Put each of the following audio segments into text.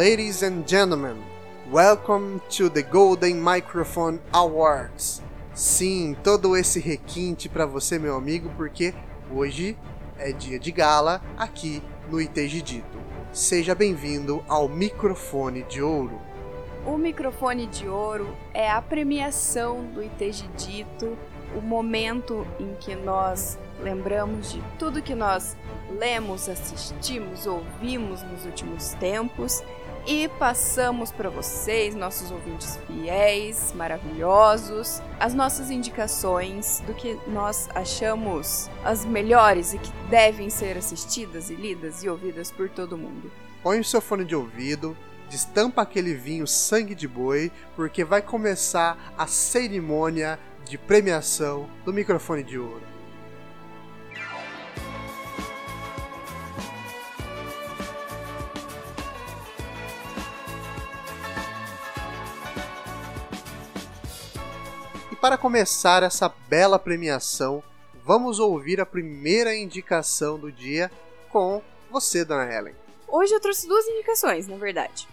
Ladies and gentlemen, welcome to the Golden Microphone Awards. Sim, todo esse requinte para você, meu amigo, porque hoje é dia de gala aqui no ITG Dito. Seja bem-vindo ao Microfone de Ouro. O Microfone de Ouro é a premiação do ITG Dito, o momento em que nós lembramos de tudo que nós lemos, assistimos, ouvimos nos últimos tempos e passamos para vocês, nossos ouvintes fiéis, maravilhosos, as nossas indicações do que nós achamos as melhores e que devem ser assistidas e lidas e ouvidas por todo mundo. Põe o seu fone de ouvido, destampa aquele vinho sangue de boi, porque vai começar a cerimônia de premiação do microfone de ouro. Para começar essa bela premiação, vamos ouvir a primeira indicação do dia com você, Dona Helen. Hoje eu trouxe duas indicações, na verdade,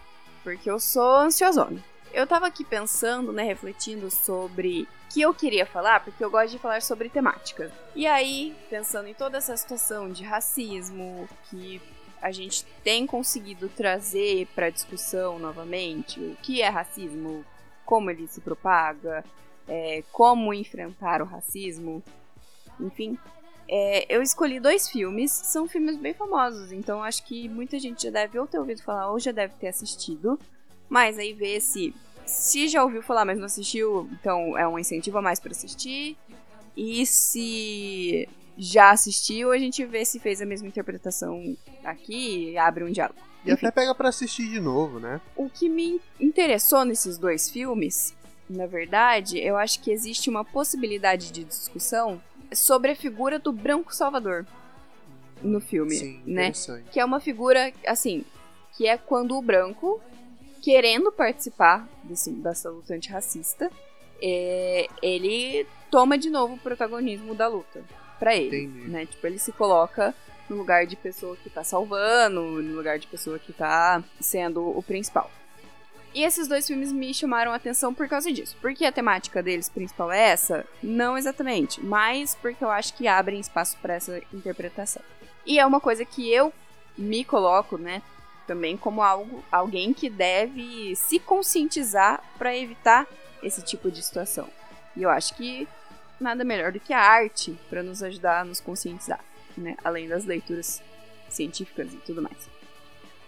porque eu sou ansiosona. Eu tava aqui pensando, né, refletindo sobre o que eu queria falar, porque eu gosto de falar sobre temática. E aí, pensando em toda essa situação de racismo que a gente tem conseguido trazer para discussão novamente, o que é racismo, como ele se propaga, é, como enfrentar o racismo, enfim. É, eu escolhi dois filmes, são filmes bem famosos, então acho que muita gente já deve ou ter ouvido falar ou já deve ter assistido. Mas aí ver se se já ouviu falar, mas não assistiu, então é um incentivo a mais para assistir. E se já assistiu, a gente vê se fez a mesma interpretação aqui e abre um diálogo. E Enfim. até pega para assistir de novo, né? O que me interessou nesses dois filmes na verdade, eu acho que existe uma possibilidade de discussão sobre a figura do Branco Salvador no filme, Sim, né? Que é uma figura assim, que é quando o branco querendo participar desse, dessa luta antirracista, é, ele toma de novo o protagonismo da luta para ele, Entendi. né? Tipo, ele se coloca no lugar de pessoa que tá salvando, no lugar de pessoa que tá sendo o principal. E esses dois filmes me chamaram a atenção por causa disso. Porque a temática deles principal é essa? Não exatamente, mas porque eu acho que abrem espaço para essa interpretação. E é uma coisa que eu me coloco, né, também como algo, alguém que deve se conscientizar para evitar esse tipo de situação. E eu acho que nada melhor do que a arte para nos ajudar a nos conscientizar, né, além das leituras científicas e tudo mais.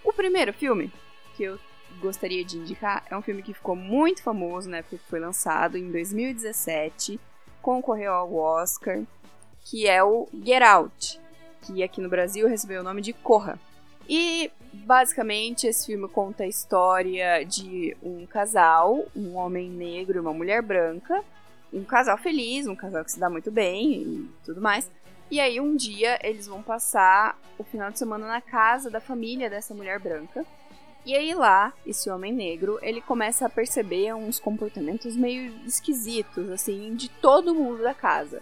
O primeiro filme que eu gostaria de indicar é um filme que ficou muito famoso na época que foi lançado, em 2017, concorreu ao Oscar, que é o Get Out, que aqui no Brasil recebeu o nome de Corra. E basicamente esse filme conta a história de um casal, um homem negro e uma mulher branca, um casal feliz, um casal que se dá muito bem e tudo mais. E aí um dia eles vão passar o final de semana na casa da família dessa mulher branca. E aí lá, esse homem negro, ele começa a perceber uns comportamentos meio esquisitos, assim, de todo mundo da casa.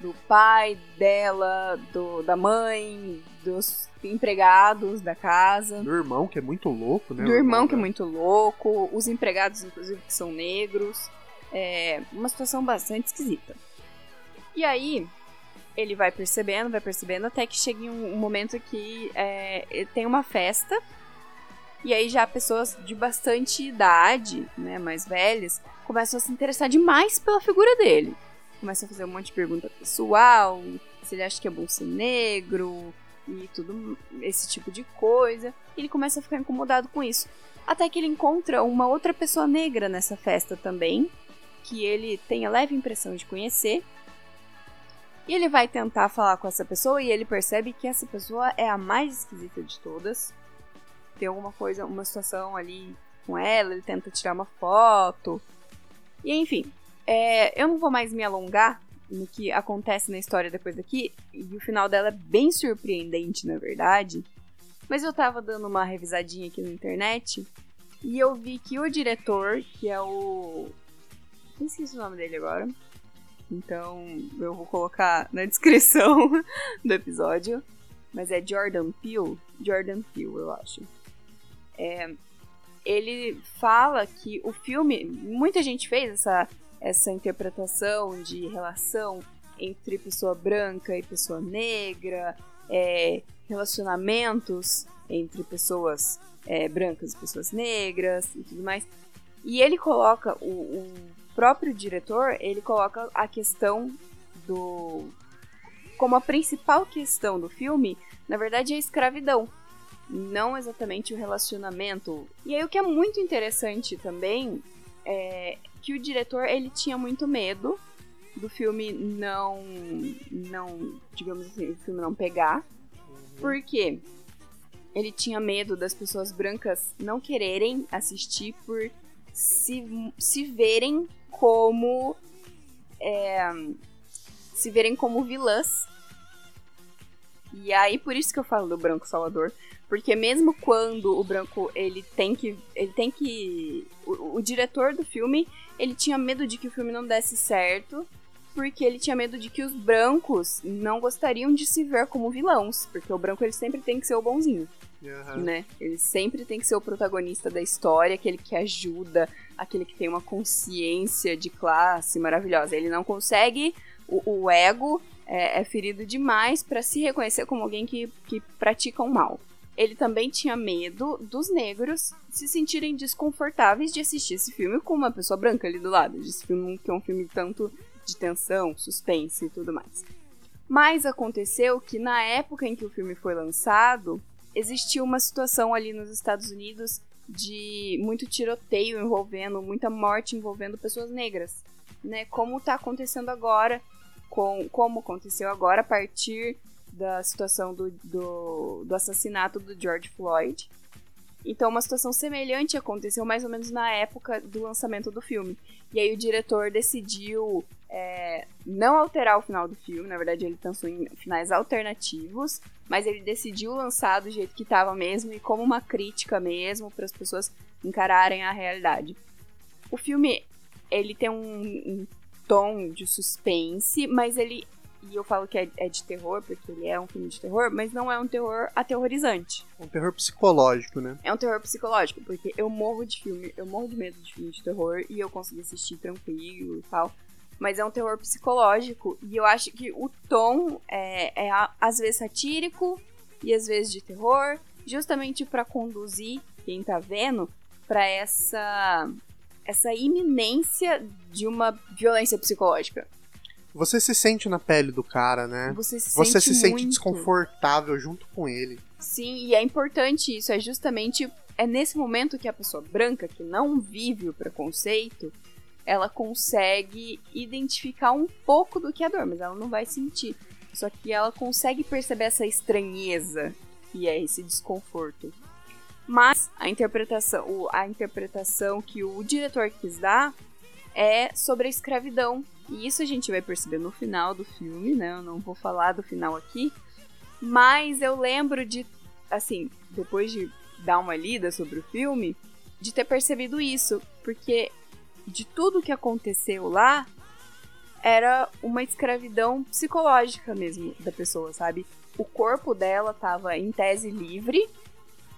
Do pai, dela, do, da mãe, dos empregados da casa. Do irmão, que é muito louco, né? Do irmão, que é muito louco. Os empregados, inclusive, que são negros. É uma situação bastante esquisita. E aí, ele vai percebendo, vai percebendo, até que chega em um, momento que é, tem uma festa e aí já pessoas de bastante idade, né, mais velhas, começam a se interessar demais pela figura dele. Começam a fazer um monte de pergunta pessoal, se ele acha que é bom ser negro e tudo esse tipo de coisa. E ele começa a ficar incomodado com isso. Até que ele encontra uma outra pessoa negra nessa festa também, que ele tem a leve impressão de conhecer. E ele vai tentar falar com essa pessoa e ele percebe que essa pessoa é a mais esquisita de todas tem alguma coisa, uma situação ali com ela, ele tenta tirar uma foto. E enfim, é, eu não vou mais me alongar no que acontece na história depois daqui, e o final dela é bem surpreendente, na verdade. Mas eu tava dando uma revisadinha aqui na internet e eu vi que o diretor, que é o. Não esqueci o nome dele agora. Então eu vou colocar na descrição do episódio. Mas é Jordan Peele. Jordan Peele, eu acho. É, ele fala que o filme, muita gente fez essa, essa interpretação de relação entre pessoa branca e pessoa negra, é, relacionamentos entre pessoas é, brancas e pessoas negras e tudo mais. E ele coloca, o, o próprio diretor, ele coloca a questão do. Como a principal questão do filme, na verdade, é a escravidão. Não exatamente o relacionamento. E aí o que é muito interessante também é que o diretor ele tinha muito medo do filme não. não. digamos assim, o filme não pegar. Uhum. Por quê? Ele tinha medo das pessoas brancas não quererem assistir por se, se verem como. É, se verem como vilãs. E aí, por isso que eu falo do Branco Salvador. Porque mesmo quando o Branco, ele tem que... Ele tem que... O, o diretor do filme, ele tinha medo de que o filme não desse certo. Porque ele tinha medo de que os brancos não gostariam de se ver como vilões. Porque o branco, ele sempre tem que ser o bonzinho. Uhum. Né? Ele sempre tem que ser o protagonista da história, aquele que ajuda, aquele que tem uma consciência de classe maravilhosa. Ele não consegue o, o ego é, é, ferido demais para se reconhecer como alguém que, que pratica o mal. Ele também tinha medo dos negros se sentirem desconfortáveis de assistir esse filme com uma pessoa branca ali do lado. Esse filme que é um filme tanto de tensão, suspense e tudo mais. Mas aconteceu que na época em que o filme foi lançado, existiu uma situação ali nos Estados Unidos de muito tiroteio envolvendo, muita morte envolvendo pessoas negras, né? Como está acontecendo agora com, como aconteceu agora a partir da situação do, do, do assassinato do George Floyd. Então, uma situação semelhante aconteceu mais ou menos na época do lançamento do filme. E aí o diretor decidiu é, não alterar o final do filme, na verdade ele pensou em finais alternativos, mas ele decidiu lançar do jeito que estava mesmo e como uma crítica mesmo para as pessoas encararem a realidade. O filme ele tem um, um tom de suspense, mas ele. E eu falo que é, é, de terror, porque ele é um filme de terror, mas não é um terror aterrorizante. É um terror psicológico, né? É um terror psicológico, porque eu morro de filme, eu morro de medo de filme de terror e eu consegui assistir tranquilo e tal. Mas é um terror psicológico e eu acho que o tom é, é às vezes satírico e às vezes de terror, justamente para conduzir quem tá vendo para essa essa iminência de uma violência psicológica. Você se sente na pele do cara, né? Você se Você sente, se sente desconfortável junto com ele. Sim, e é importante isso. É justamente é nesse momento que a pessoa branca, que não vive o preconceito, ela consegue identificar um pouco do que é dor, mas ela não vai sentir. Só que ela consegue perceber essa estranheza que é esse desconforto. Mas a interpretação, a interpretação que o diretor quis dar é sobre a escravidão. E isso a gente vai perceber no final do filme, né? Eu não vou falar do final aqui. Mas eu lembro de, assim, depois de dar uma lida sobre o filme, de ter percebido isso. Porque de tudo que aconteceu lá, era uma escravidão psicológica mesmo da pessoa, sabe? O corpo dela estava em tese livre,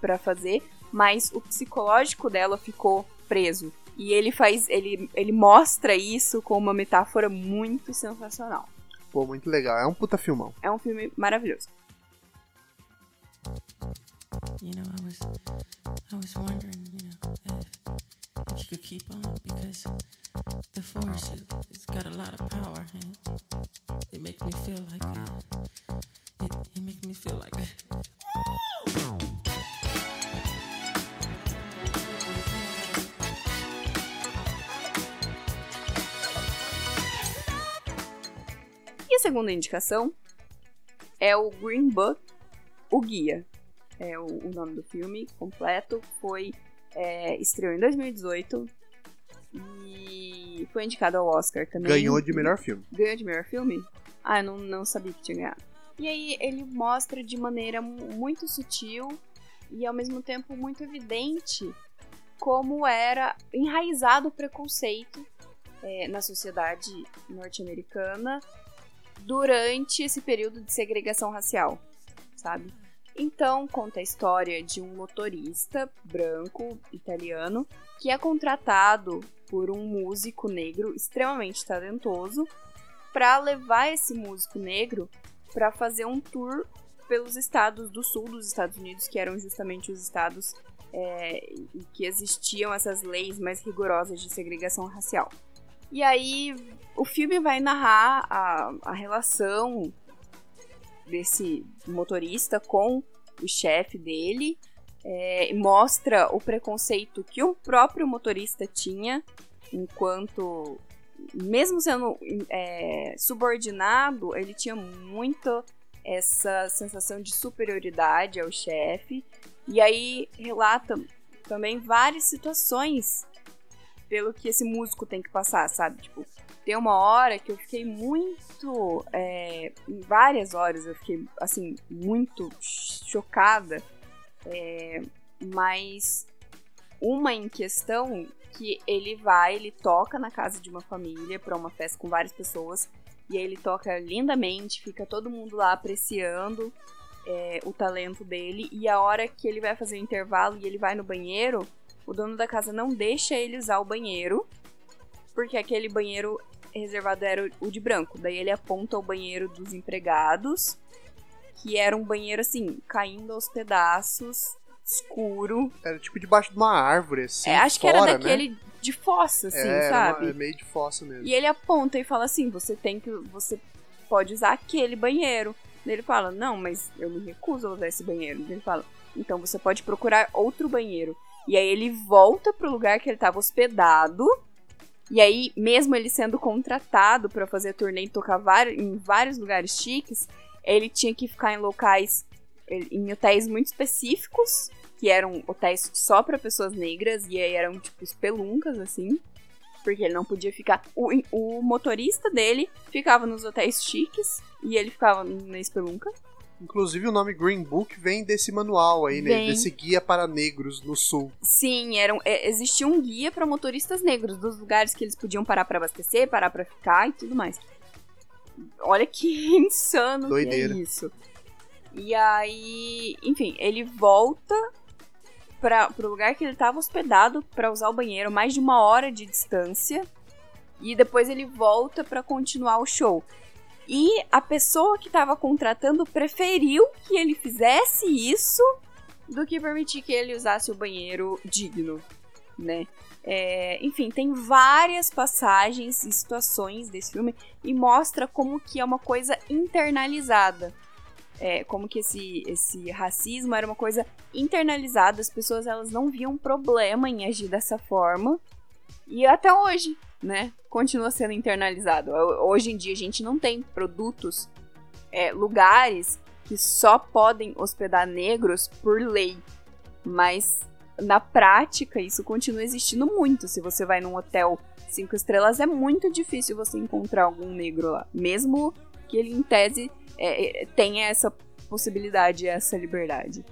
para fazer, mas o psicológico dela ficou preso. E ele faz, ele, ele mostra isso com uma metáfora muito sensacional. Pô, muito legal. É um puta filmão. É um filme maravilhoso. You know, I was, I was wondering, you know, if, if you could keep on because the force it, it's got a lot of power and it makes me feel like it, it makes me feel like segunda indicação é o Green Book, o Guia. É o, o nome do filme completo. Foi é, estreou em 2018 e foi indicado ao Oscar também. Ganhou de melhor filme. Ganhou de melhor filme? Ah, eu não, não sabia que tinha ganhado. E aí ele mostra de maneira muito sutil e ao mesmo tempo muito evidente como era enraizado o preconceito é, na sociedade norte-americana durante esse período de segregação racial, sabe? Então, conta a história de um motorista branco italiano que é contratado por um músico negro extremamente talentoso para levar esse músico negro para fazer um tour pelos estados do sul dos Estados Unidos, que eram justamente os estados é, em que existiam essas leis mais rigorosas de segregação racial. E aí o filme vai narrar a, a relação desse motorista com o chefe dele, é, mostra o preconceito que o próprio motorista tinha enquanto mesmo sendo é, subordinado, ele tinha muito essa sensação de superioridade ao chefe. E aí relata também várias situações pelo que esse músico tem que passar, sabe? Tipo, tem uma hora que eu fiquei muito. É, em várias horas eu fiquei, assim, muito chocada. É, mas uma em questão que ele vai, ele toca na casa de uma família para uma festa com várias pessoas e aí ele toca lindamente, fica todo mundo lá apreciando é, o talento dele e a hora que ele vai fazer o intervalo e ele vai no banheiro, o dono da casa não deixa ele usar o banheiro porque aquele banheiro reservado era o de branco. Daí ele aponta o banheiro dos empregados, que era um banheiro assim, caindo aos pedaços, escuro. Era tipo debaixo de uma árvore, assim. É, acho fora, que era né? daquele de fossa, assim, é, sabe? Uma, é meio de fossa mesmo. E ele aponta e fala assim: você tem que. Você pode usar aquele banheiro. Daí ele fala, não, mas eu me recuso a usar esse banheiro. Daí ele fala, então você pode procurar outro banheiro. E aí ele volta pro lugar que ele estava hospedado. E aí, mesmo ele sendo contratado para fazer turnê e tocar em vários lugares chiques, ele tinha que ficar em locais, em hotéis muito específicos que eram hotéis só para pessoas negras e aí eram tipo peluncas assim, porque ele não podia ficar. O, o motorista dele ficava nos hotéis chiques e ele ficava na espelunca. Inclusive o nome Green Book vem desse manual aí, né? Desse guia para negros no sul. Sim, era um, é, existia um guia para motoristas negros, dos lugares que eles podiam parar para abastecer, parar para ficar e tudo mais. Olha que insano Doideira. que é isso. E aí, enfim, ele volta para o lugar que ele estava hospedado para usar o banheiro, mais de uma hora de distância. E depois ele volta para continuar o show. E a pessoa que estava contratando preferiu que ele fizesse isso do que permitir que ele usasse o banheiro digno, né? É, enfim, tem várias passagens e situações desse filme e mostra como que é uma coisa internalizada é, como que esse, esse racismo era uma coisa internalizada, as pessoas elas não viam problema em agir dessa forma. E até hoje, né, continua sendo internalizado. Hoje em dia a gente não tem produtos, é, lugares que só podem hospedar negros por lei. Mas na prática isso continua existindo muito. Se você vai num hotel cinco estrelas, é muito difícil você encontrar algum negro lá. Mesmo que ele, em tese, é, é, tenha essa possibilidade, essa liberdade.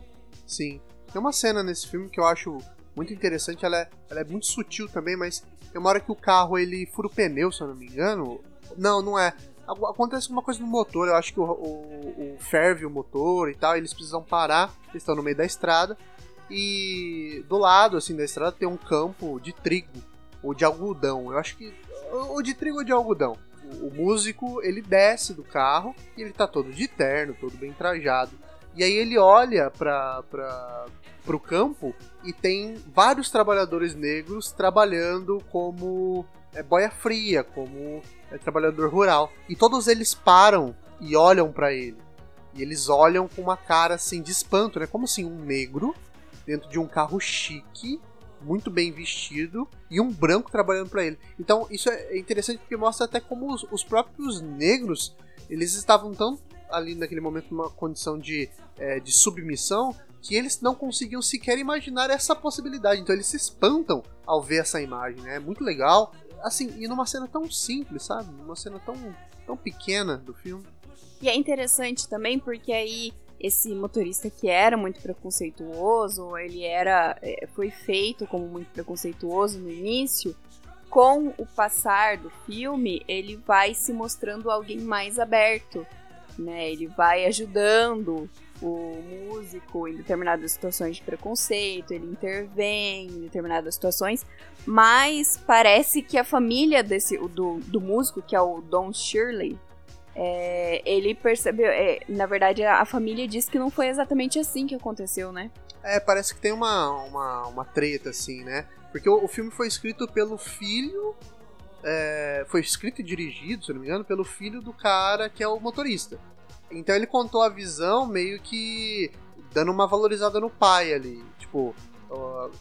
Sim. Tem uma cena nesse filme que eu acho muito interessante, ela é, ela é muito sutil também, mas tem uma hora que o carro ele fura o pneu, se eu não me engano. Não, não é. Acontece uma coisa no motor, eu acho que o, o, o ferve o motor e tal, eles precisam parar, eles estão no meio da estrada. E do lado assim da estrada tem um campo de trigo ou de algodão. Eu acho que ou de trigo ou de algodão o, músico ele desce do carro e ele tá todo de terno, todo bem trajado. E aí ele olha para o campo e tem vários trabalhadores negros trabalhando como é, boia fria, como é, trabalhador rural. E todos eles param e olham para ele. E eles olham com uma cara assim de espanto, né? Como assim um negro dentro de um carro chique muito bem vestido e um branco trabalhando para ele. Então isso é interessante porque mostra até como os, os, próprios negros eles estavam tão ali naquele momento numa condição de, é, de submissão que eles não conseguiam sequer imaginar essa possibilidade. Então eles se espantam ao ver essa imagem. Né? É muito legal. Assim, e numa cena tão simples, sabe? Numa cena tão, tão pequena do filme. E é interessante também porque aí esse motorista que era muito preconceituoso, ele era é, foi feito como muito preconceituoso no início, com o passar do filme, ele vai se mostrando alguém mais aberto, né? Ele vai ajudando o músico em determinadas situações de preconceito, ele intervém em determinadas situações, mas parece que a família desse do, do músico, que é o Don Shirley, é, ele percebeu. É, na verdade, a, família diz que não foi exatamente assim que aconteceu, né? É, parece que tem uma, uma, uma treta, assim, né? Porque o, o filme foi escrito pelo filho. É, foi escrito e dirigido, se não me engano, pelo filho do cara que é o motorista. Então ele contou a visão meio que dando uma valorizada no pai ali. Tipo,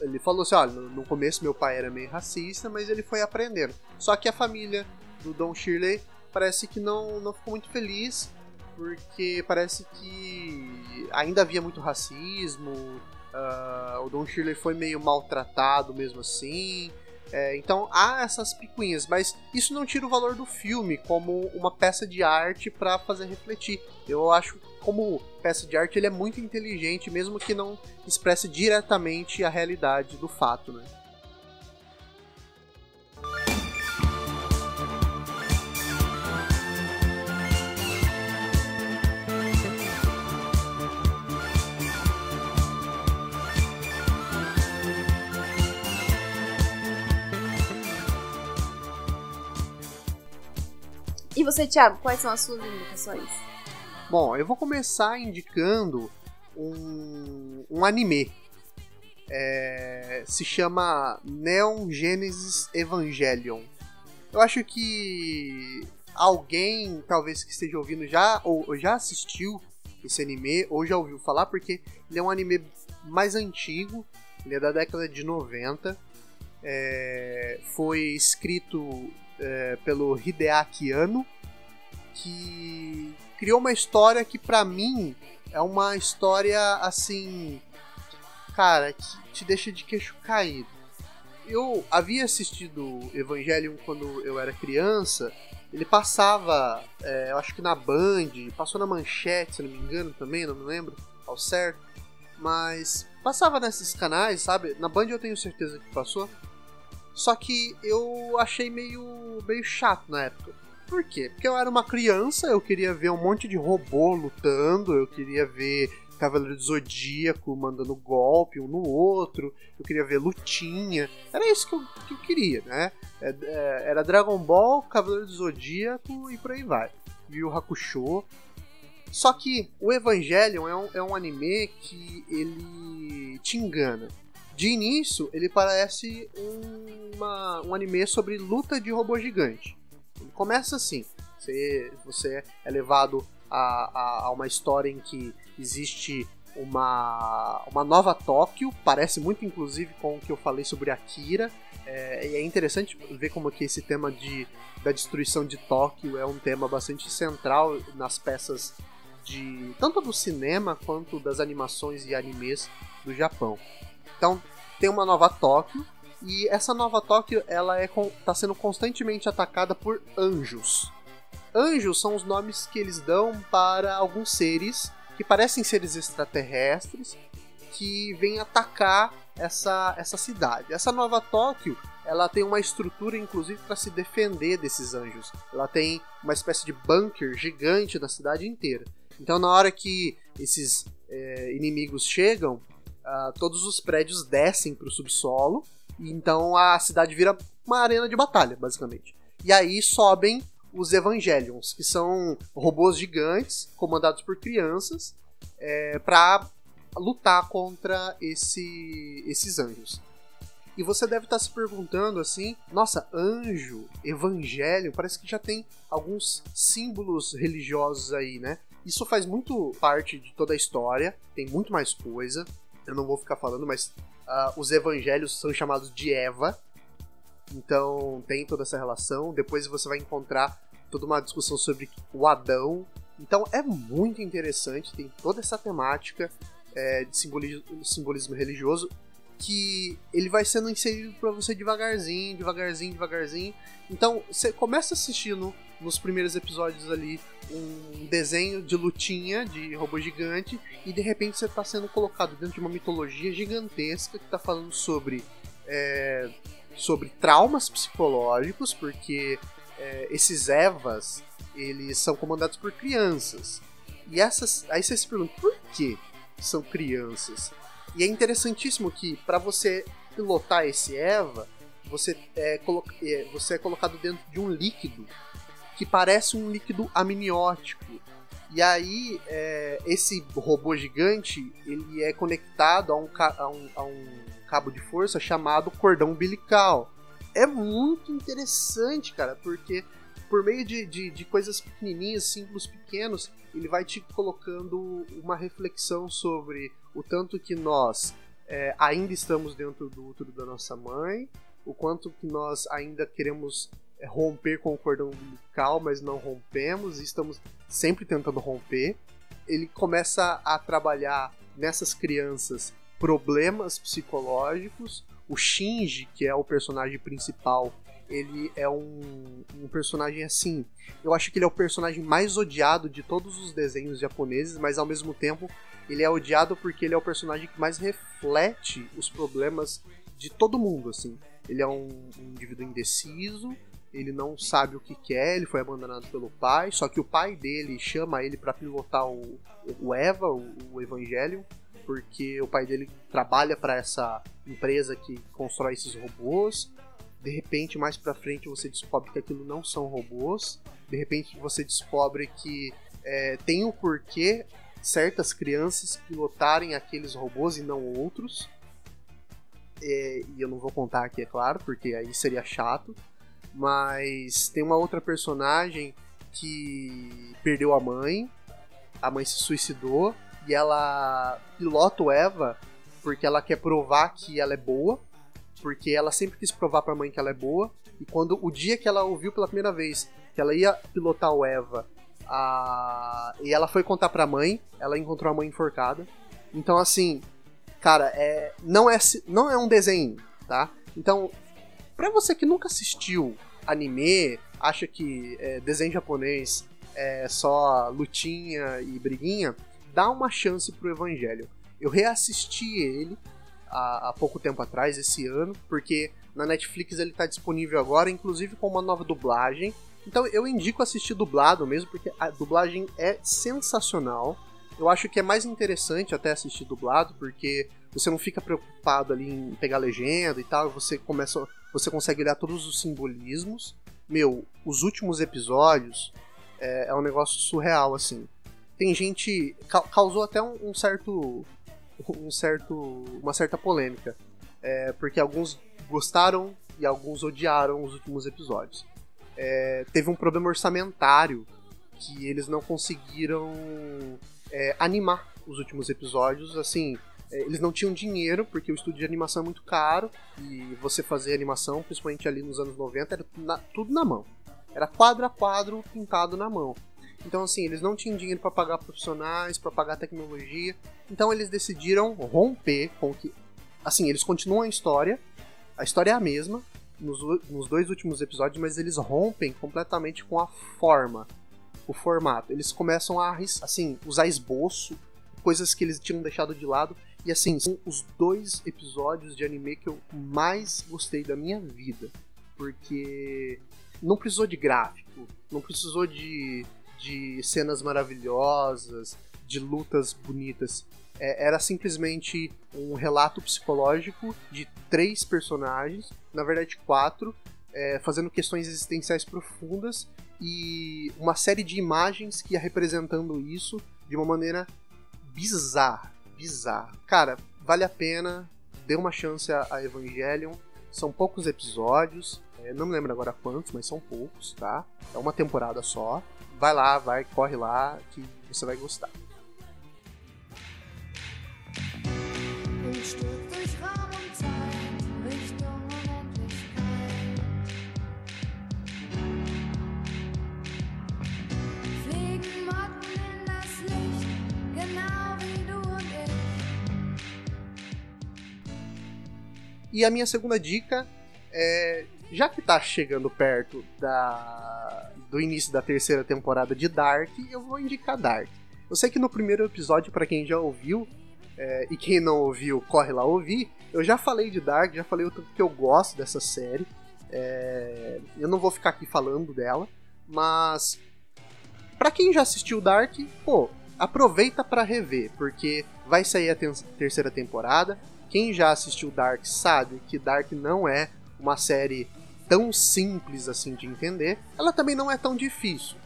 ele falou assim: olha, no, no começo meu pai era meio racista, mas ele foi aprendendo. Só que a família do Don Shirley parece que não, não ficou muito feliz, porque parece que ainda havia muito racismo. Uh, o Don Shirley foi meio maltratado mesmo assim. É, então há essas picuinhas, mas isso não tira o valor do filme como uma peça de arte para fazer refletir. Eu acho como peça de arte ele é muito inteligente, mesmo que não expresse diretamente a realidade do fato, né? Você, Thiago, quais são as suas indicações? Bom, eu vou começar indicando um, um anime. É, se chama Neon Genesis Evangelion. Eu acho que alguém, talvez que esteja ouvindo, já ou, ou já assistiu esse anime ou já ouviu falar, porque ele é um anime mais antigo, ele é da década de 90. É, foi escrito é, pelo Hideaki Anno, que criou uma história que para mim é uma história assim, cara, que te deixa de queixo caído. Eu havia assistido Evangelion quando eu era criança. Ele passava, é, eu acho que na Band, passou na Manchete, se não me engano também, não me lembro ao certo. Mas passava nesses canais, sabe? Na Band eu tenho certeza que passou. Só que eu achei meio, meio chato na época. Por quê? Porque eu era uma criança, eu queria ver um monte de robô lutando, eu queria ver Cavaleiro do Zodíaco mandando golpe um no outro, eu queria ver lutinha. Era isso que eu, que eu queria, né? É, é, era Dragon Ball, Cavaleiro do Zodíaco e por aí vai. Viu Hakusho. Só que o Evangelion é um, é um anime que ele te engana. De início, ele parece uma, um anime sobre luta de robô gigante. Ele começa assim: você, você é levado a, a, a uma história em que existe uma, uma nova Tóquio, parece muito inclusive com o que eu falei sobre Akira. É, e é interessante ver como que esse tema de, da destruição de Tóquio é um tema bastante central nas peças de tanto do cinema quanto das animações e animes do Japão. Então, tem uma nova Tóquio, e essa nova Tóquio, ela é tá sendo constantemente atacada por anjos. Anjos são os nomes que eles dão para alguns seres que parecem seres extraterrestres que vêm atacar essa, essa cidade. Essa nova Tóquio, ela tem uma estrutura inclusive para se defender desses anjos. Ela tem uma espécie de bunker gigante na cidade inteira. Então, na hora que esses é, inimigos chegam, uh, todos os prédios descem para o subsolo, então a cidade vira uma arena de batalha, basicamente. E aí sobem os Evangelions, que são robôs gigantes comandados por crianças é, para lutar contra esse, esses anjos. E você deve estar se perguntando assim: nossa, anjo, evangelho, parece que já tem alguns símbolos religiosos aí, né? Isso faz muito parte de toda a história, tem muito mais coisa eu não vou ficar falando, mas uh, os evangelhos são chamados de Eva. Então tem toda essa relação. Depois você vai encontrar toda uma discussão sobre o Adão. Então é muito interessante, tem toda essa temática é, de simbolismo, simbolismo religioso que ele vai sendo inserido para você devagarzinho, devagarzinho, devagarzinho. Então você começa assistindo nos primeiros episódios ali um desenho de lutinha de robô gigante e de repente você está sendo colocado dentro de uma mitologia gigantesca que está falando sobre é, sobre traumas psicológicos porque é, esses Evas eles são comandados por crianças E essas. Aí você se pergunta, por que são crianças? E é interessantíssimo que para você pilotar esse Eva, você é, é, você é colocado dentro de um líquido que parece um líquido amniótico. E aí, é, esse robô gigante, ele é conectado a um, a, um, a um cabo de força chamado cordão umbilical. É muito interessante, cara, porque por meio de, de, de, coisas pequenininhas, símbolos pequenos, ele vai te colocando uma reflexão sobre o tanto que nós é, ainda estamos dentro do útero da nossa mãe, o quanto que nós ainda queremos romper com o cordão umbilical, mas não rompemos e estamos sempre tentando romper. Ele começa a trabalhar nessas crianças problemas psicológicos. O Shinji, que é o personagem principal, ele é um, um, personagem assim. Eu acho que ele é o personagem mais odiado de todos os desenhos japoneses, mas ao mesmo tempo ele é odiado porque ele é o personagem que mais reflete os problemas de todo mundo, assim. Ele é um, um indivíduo indeciso, ele não sabe o que quer, ele foi abandonado pelo pai, só que o pai dele chama ele para pilotar o, o Eva, o, o Evangelho, porque o pai dele trabalha para essa empresa que constrói esses robôs. De repente, mais para frente, você descobre que aquilo não são robôs. De repente, você descobre que é, tem o um porquê certas crianças pilotarem aqueles robôs e não outros. É, e eu não vou contar aqui, é claro, porque aí seria chato. Mas tem uma outra personagem que perdeu a mãe, a mãe se suicidou e ela pilota o Eva porque ela quer provar que ela é boa, porque ela sempre quis provar para a mãe que ela é boa. E quando o dia que ela ouviu pela primeira vez que ela ia pilotar o Eva, a... e ela foi contar para a mãe, ela encontrou a mãe enforcada. Então assim, cara, é não é não é um desenho, tá? Então Pra você que nunca assistiu anime, acha que é, desenho japonês é só lutinha e briguinha, dá uma chance pro Evangelho. Eu reassisti ele há, há pouco tempo atrás, esse ano, porque na Netflix ele tá disponível agora, inclusive com uma nova dublagem. Então eu indico assistir dublado mesmo, porque a dublagem é sensacional. Eu acho que é mais interessante até assistir dublado, porque você não fica preocupado ali em pegar legenda e tal, você começa, você consegue olhar todos os simbolismos. Meu, os últimos episódios é, é um negócio surreal assim. Tem gente ca causou até um, um, certo um certo uma certa polêmica, é, porque alguns gostaram e alguns odiaram os últimos episódios. É, teve um problema orçamentário que eles não conseguiram é, animar os últimos episódios, assim, eles não tinham dinheiro, porque o estúdio de animação é muito caro, e você fazer animação, principalmente ali nos anos 90, era na, tudo na mão. Era quadro a quadro pintado na mão. Então, assim, eles não tinham dinheiro para pagar profissionais, para pagar tecnologia. Então, eles decidiram romper com que. Assim, eles continuam a história, a história é a mesma nos, nos dois últimos episódios, mas eles rompem completamente com a forma, o formato. Eles começam a, assim, usar esboço, coisas que eles tinham deixado de lado, e assim, são os dois episódios de anime que eu mais gostei da minha vida. Porque não precisou de gráfico, não precisou de, de cenas maravilhosas, de lutas bonitas. É, era simplesmente um relato psicológico de três personagens, na verdade quatro, é, fazendo questões existenciais profundas e uma série de imagens que ia representando isso de uma maneira bizarra bizarro. Cara, vale a pena, dê uma chance a, Evangelion. São poucos episódios, é, não me lembro agora quantos, mas são poucos, tá? É uma temporada só. Vai lá, vai, corre lá, que você vai gostar. E a minha segunda dica é. Já que tá chegando perto da, do início da terceira temporada de Dark, eu vou indicar Dark. Eu sei que no primeiro episódio, para quem já ouviu, é, e quem não ouviu, corre lá ouvir, eu já falei de Dark, já falei o tanto que eu gosto dessa série. É, eu não vou ficar aqui falando dela, mas para quem já assistiu Dark, pô, aproveita para rever, porque vai sair a terceira temporada. Quem já assistiu Dark sabe que Dark não é uma série tão simples assim de entender. Ela também não é tão difícil.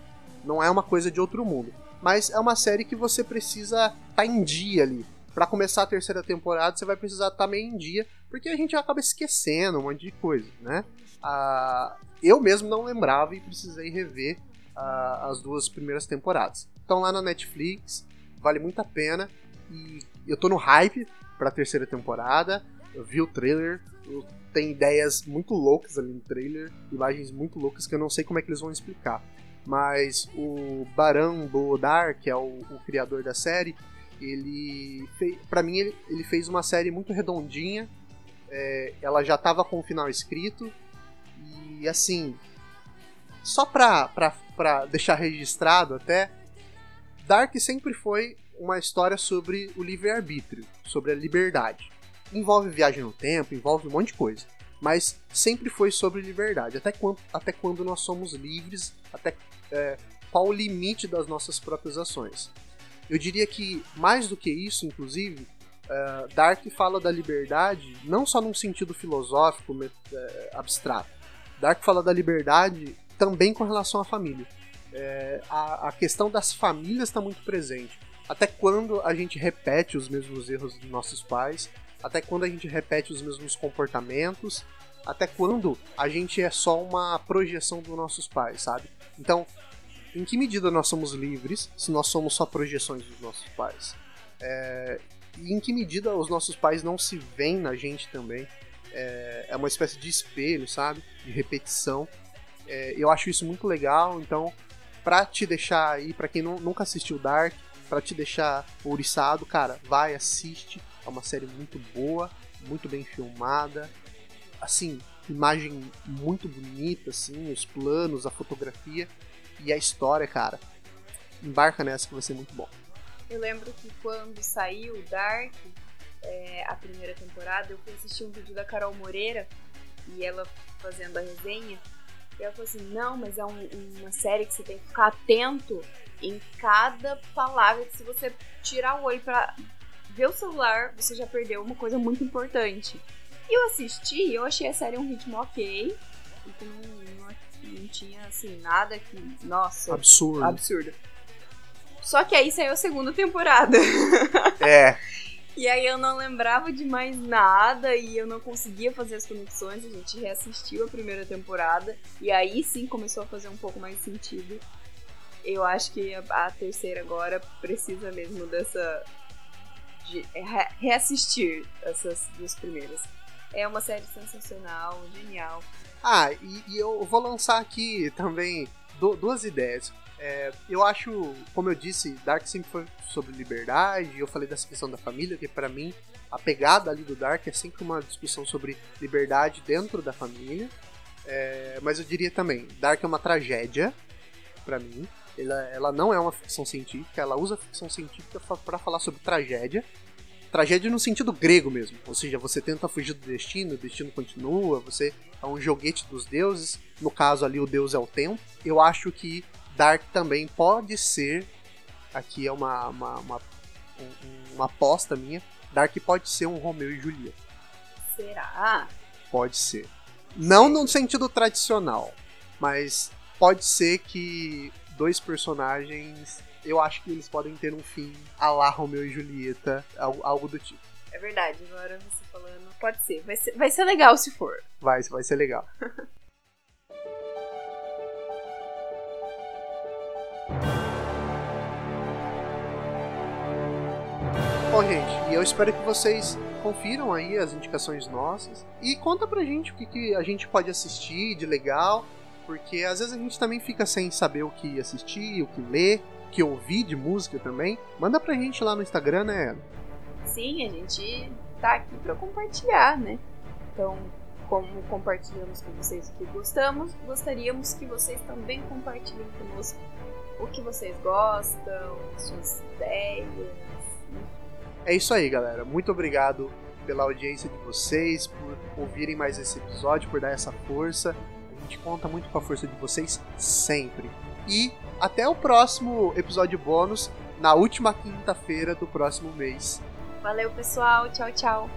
Não é uma coisa de outro mundo. Mas é uma série que você precisa estar tá em dia ali. Para começar a terceira temporada, você vai precisar estar tá meio em dia, porque a gente acaba esquecendo um monte de coisa, né? Ah, eu mesmo não lembrava e precisei rever ah, as duas primeiras temporadas. Estão lá na Netflix, vale muito a pena. E eu tô no hype pra terceira temporada. Eu vi o trailer, tenho ideias muito loucas ali no trailer, imagens muito loucas que eu não sei como é que eles vão explicar. Mas o Baran Boodar, que é o, o criador da série, ele para mim ele, ele, fez uma série muito redondinha. É, ela já estava com o final escrito e assim, só pra, pra deixar registrado até, Dark sempre foi uma história sobre o livre-arbítrio, sobre a liberdade. Envolve viagem no tempo, envolve um monte de coisa. Mas sempre foi sobre liberdade. Até quando, até quando nós somos livres, até é, qual o limite das nossas próprias ações. Eu diria que, mais do que isso, inclusive, uh, Dark fala da liberdade não só num sentido filosófico, uh, abstrato. Dark fala da liberdade também com relação à família é, a, a, questão das famílias está muito presente. Até quando a gente repete os mesmos erros dos nossos pais, até quando a gente repete os mesmos comportamentos, até quando a gente é só uma projeção dos nossos pais, sabe? Então, em que medida nós somos livres se nós somos só projeções dos nossos pais? É, e em que medida os nossos pais não se veem na gente também? É, é uma espécie de espelho, sabe? De repetição. É, eu acho isso muito legal, então pra te deixar aí, pra quem não, nunca assistiu Dark, pra te deixar ouriçado, cara, vai, assiste. É uma série muito boa, muito bem filmada. Assim, imagem muito bonita, assim, os planos, a fotografia e a história, cara. Embarca nessa que vai ser muito bom. Eu lembro que quando saiu Dark, é, a primeira temporada, eu fui assistir um vídeo da Carol Moreira e ela fazendo a resenha. E ela falou assim: não, mas é um, uma série que você tem que ficar atento em cada palavra, que se você tirar o olho pra ver o celular, você já perdeu uma coisa muito importante. E eu assisti, eu achei a série um ritmo ok, e que não, não, não tinha assim nada que. Nossa. Absurdo. Absurdo. Só que aí saiu a segunda temporada. É. E aí eu não lembrava de mais nada e eu não conseguia fazer as conexões. A gente reassistiu a primeira temporada e aí sim começou a fazer um pouco mais sentido. Eu acho que a, a terceira agora precisa mesmo dessa. de reassistir essas duas primeiras. É uma série sensacional, genial. Ah, e, e eu vou lançar aqui também duas ideias. É, eu acho, como eu disse, Dark sempre foi sobre liberdade. Eu falei dessa questão da família, que para mim a pegada ali do Dark é sempre uma discussão sobre liberdade dentro da família. É, mas eu diria também, Dark é uma tragédia para mim. Ela, ela não é uma ficção científica, ela usa ficção científica para falar sobre tragédia. Tragédia no sentido grego mesmo, ou seja, você tenta fugir do destino, o destino continua, você é um joguete dos deuses. No caso ali, o deus é o tempo. Eu acho que Dark também pode ser. Aqui é uma, uma, uma, uma aposta minha. Dark pode ser um Romeu e Julieta. Será? Pode ser. Não no sentido tradicional, mas pode ser que dois personagens. Eu acho que eles podem ter um fim a lá Romeu e Julieta, algo, algo do tipo. É verdade, agora você falando. Pode ser. Vai ser, vai ser legal se for. Vai, vai ser legal. Bom, gente, e eu espero que vocês confiram aí as indicações nossas e conta pra gente o que, que a gente pode assistir de legal, porque às vezes a gente também fica sem saber o que assistir, o que ler, o que ouvir de música também. Manda pra gente lá no Instagram, né? Sim, a gente tá aqui pra compartilhar, né? Então, como compartilhamos com vocês o que gostamos, gostaríamos que vocês também compartilhem conosco o que vocês gostam, suas ideias, é isso aí, galera. Muito obrigado pela audiência de vocês, por ouvirem mais esse episódio, por dar essa força. Gente conta muito com a força de vocês sempre. E até o próximo episódio bônus. na última quinta-feira do próximo mês. Valeu, pessoal. Tchau, tchau.